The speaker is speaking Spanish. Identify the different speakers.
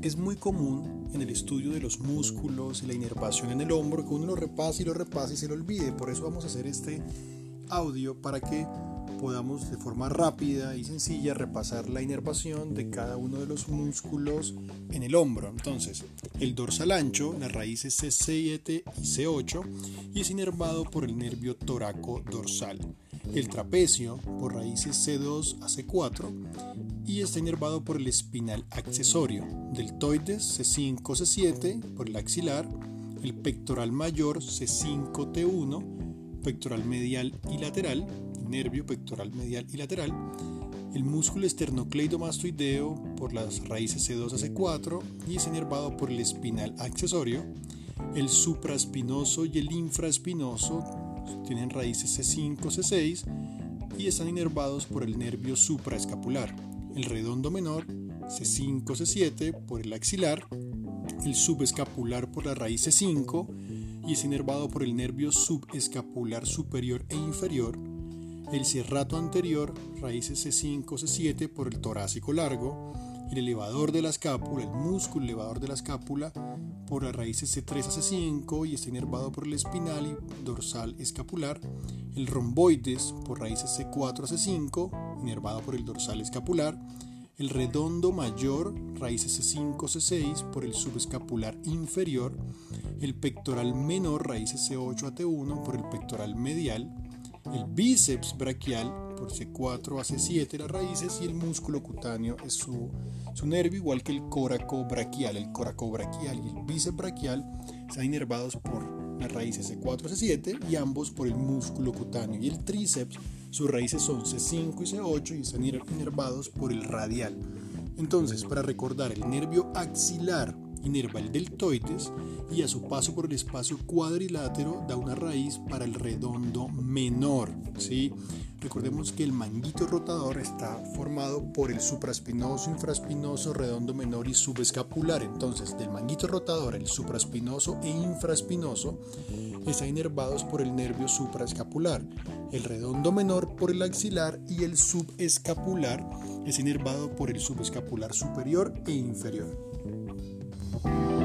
Speaker 1: Es muy común en el estudio de los músculos y la inervación en el hombro que uno lo repase y lo repase y se lo olvide. Por eso vamos a hacer este audio para que podamos de forma rápida y sencilla repasar la inervación de cada uno de los músculos en el hombro. Entonces, el dorsal ancho, las raíces C7 y C8 y es inervado por el nervio toraco dorsal. El trapecio por raíces C2 a C4 y está inervado por el espinal accesorio. Deltoides C5, C7 por el axilar, el pectoral mayor C5T1, pectoral medial y lateral, nervio pectoral medial y lateral, el músculo esternocleidomastoideo por las raíces C2 a C4 y es inervado por el espinal accesorio, el supraespinoso y el infraespinoso tienen raíces C5, C6 y están inervados por el nervio supraescapular, el redondo menor C5, C7 por el axilar, el subescapular por la raíz C5 y es inervado por el nervio subescapular superior e inferior, el cerrato anterior, raíces C5, C7 por el torácico largo, el elevador de la escápula, el músculo elevador de la escápula por las raíces C3 a C5 y está inervado por el espinal y dorsal escapular, el romboides por raíces C4 a C5, inervado por el dorsal escapular, el redondo mayor, raíces C5, C6 por el subescapular inferior, el pectoral menor, raíces C8 a T1 por el pectoral medial, el bíceps braquial por C4 a C7 las raíces y el músculo cutáneo es su, su nervio, igual que el coraco braquial. El coraco braquial y el bíceps braquial están inervados por las raíces C4 a C7 y ambos por el músculo cutáneo. Y el tríceps, sus raíces son C5 y C8 y están inervados por el radial. Entonces, para recordar, el nervio axilar inerva el deltoides y a su paso por el espacio cuadrilátero da una raíz para el redondo menor. ¿sí? Recordemos que el manguito rotador está formado por el supraespinoso, infraespinoso, redondo menor y subescapular. Entonces, del manguito rotador, el supraespinoso e infraespinoso están inervados por el nervio supraescapular, el redondo menor por el axilar y el subescapular es inervado por el subescapular superior e inferior. thank you